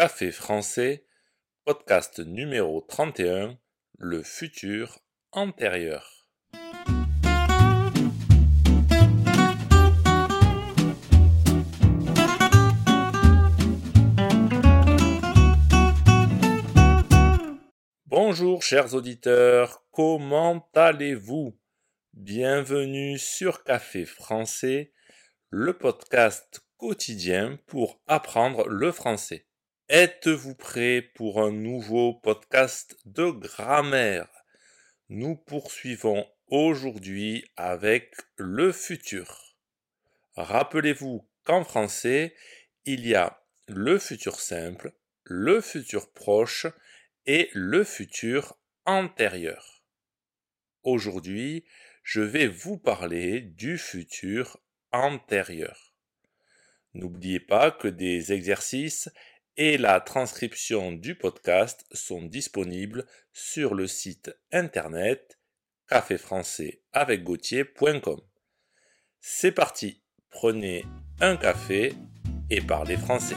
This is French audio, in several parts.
Café français, podcast numéro 31, le futur antérieur. Bonjour chers auditeurs, comment allez-vous? Bienvenue sur Café français, le podcast quotidien pour apprendre le français. Êtes-vous prêt pour un nouveau podcast de grammaire? Nous poursuivons aujourd'hui avec le futur. Rappelez-vous qu'en français, il y a le futur simple, le futur proche et le futur antérieur. Aujourd'hui, je vais vous parler du futur antérieur. N'oubliez pas que des exercices et la transcription du podcast sont disponibles sur le site internet caféfrançaisavecgautier.com. C'est parti, prenez un café et parlez français.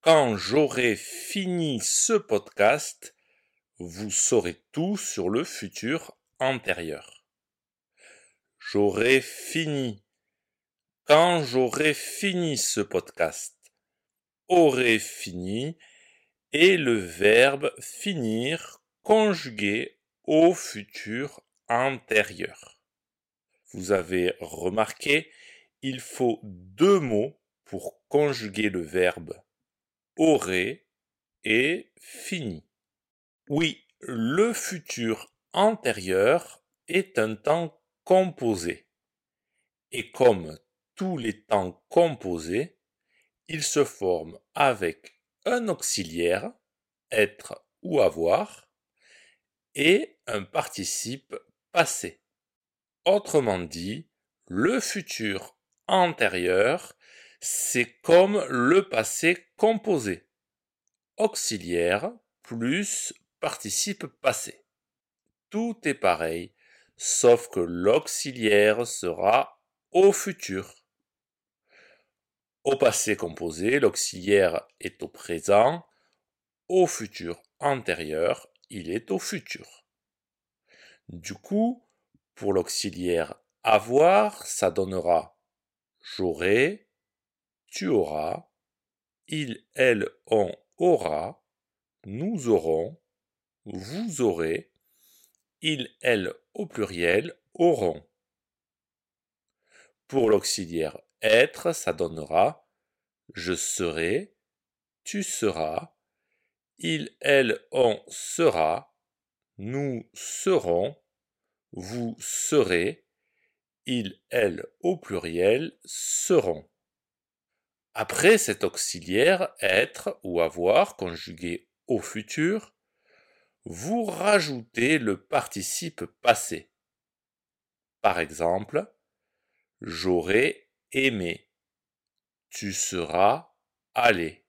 Quand j'aurai fini ce podcast, vous saurez tout sur le futur antérieur j'aurai fini. Quand j'aurai fini ce podcast, aurai fini est le verbe finir conjugué au futur antérieur. Vous avez remarqué, il faut deux mots pour conjuguer le verbe aurait et fini. Oui, le futur antérieur est un temps composé. Et comme tous les temps composés, il se forme avec un auxiliaire, être ou avoir, et un participe passé. Autrement dit, le futur antérieur, c'est comme le passé composé. Auxiliaire plus participe passé. Tout est pareil sauf que l'auxiliaire sera au futur. Au passé composé, l'auxiliaire est au présent, au futur antérieur, il est au futur. Du coup, pour l'auxiliaire avoir, ça donnera j'aurai, tu auras, il, elle, on aura, nous aurons, vous aurez, il, elle au pluriel auront. Pour l'auxiliaire être, ça donnera je serai, tu seras, il, elle, on sera, nous serons, vous serez, il, elle au pluriel seront. Après cet auxiliaire être ou avoir conjugué au futur, vous rajoutez le participe passé. Par exemple, j'aurais aimé. Tu seras allé.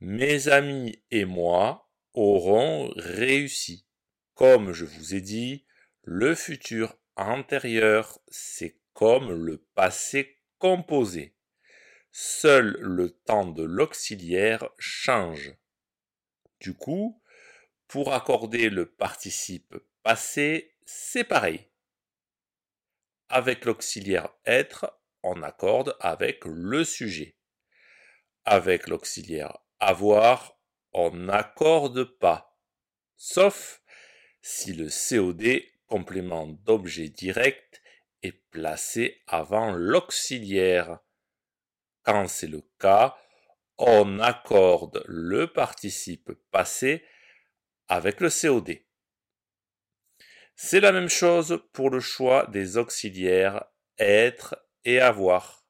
Mes amis et moi auront réussi. Comme je vous ai dit, le futur antérieur, c'est comme le passé composé. Seul le temps de l'auxiliaire change. Du coup, pour accorder le participe passé, c'est pareil. Avec l'auxiliaire être, on accorde avec le sujet. Avec l'auxiliaire avoir, on n'accorde pas. Sauf si le COD, complément d'objet direct, est placé avant l'auxiliaire. Quand c'est le cas, on accorde le participe passé avec le COD. C'est la même chose pour le choix des auxiliaires être et avoir.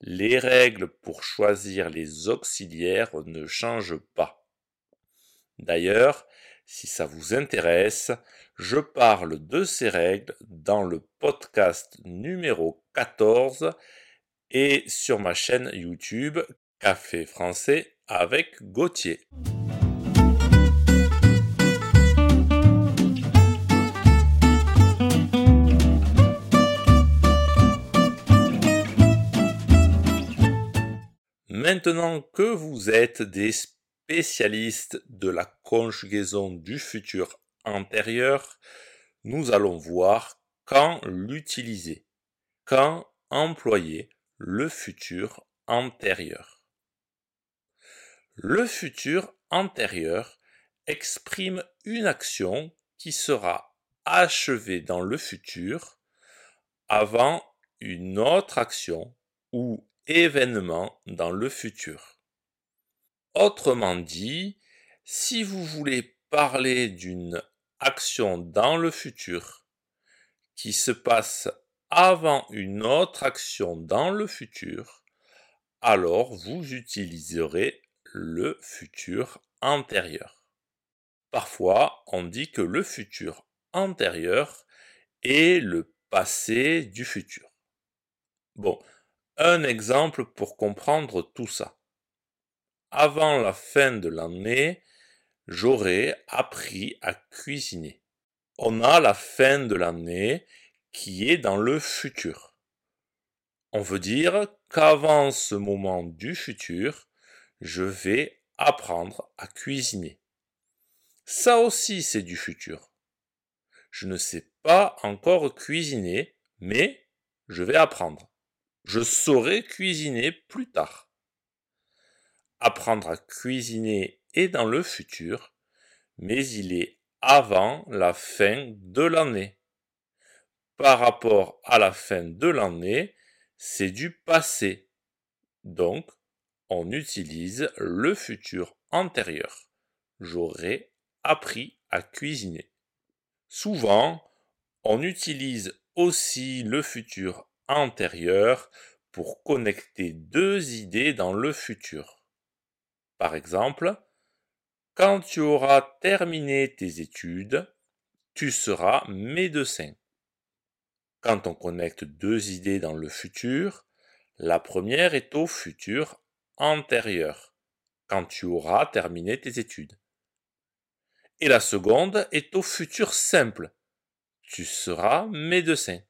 Les règles pour choisir les auxiliaires ne changent pas. D'ailleurs, si ça vous intéresse, je parle de ces règles dans le podcast numéro 14 et sur ma chaîne YouTube Café français avec Gauthier. Maintenant que vous êtes des spécialistes de la conjugaison du futur antérieur, nous allons voir quand l'utiliser, quand employer le futur antérieur. Le futur antérieur exprime une action qui sera achevée dans le futur avant une autre action ou dans le futur. Autrement dit, si vous voulez parler d'une action dans le futur qui se passe avant une autre action dans le futur, alors vous utiliserez le futur antérieur. Parfois, on dit que le futur antérieur est le passé du futur. Bon, un exemple pour comprendre tout ça. Avant la fin de l'année, j'aurais appris à cuisiner. On a la fin de l'année qui est dans le futur. On veut dire qu'avant ce moment du futur, je vais apprendre à cuisiner. Ça aussi, c'est du futur. Je ne sais pas encore cuisiner, mais je vais apprendre. Je saurai cuisiner plus tard. Apprendre à cuisiner est dans le futur, mais il est avant la fin de l'année. Par rapport à la fin de l'année, c'est du passé. Donc, on utilise le futur antérieur. J'aurais appris à cuisiner. Souvent, on utilise aussi le futur pour connecter deux idées dans le futur. Par exemple, quand tu auras terminé tes études, tu seras médecin. Quand on connecte deux idées dans le futur, la première est au futur antérieur, quand tu auras terminé tes études. Et la seconde est au futur simple, tu seras médecin.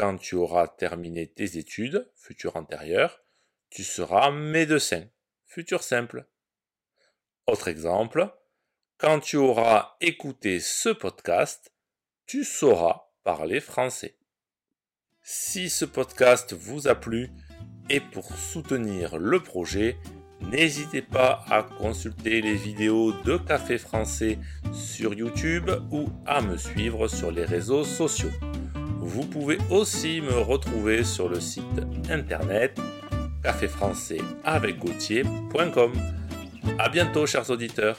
Quand tu auras terminé tes études, futur antérieur, tu seras médecin, futur simple. Autre exemple, quand tu auras écouté ce podcast, tu sauras parler français. Si ce podcast vous a plu et pour soutenir le projet, n'hésitez pas à consulter les vidéos de Café Français sur YouTube ou à me suivre sur les réseaux sociaux. Vous pouvez aussi me retrouver sur le site internet caféfrançais avec A bientôt chers auditeurs.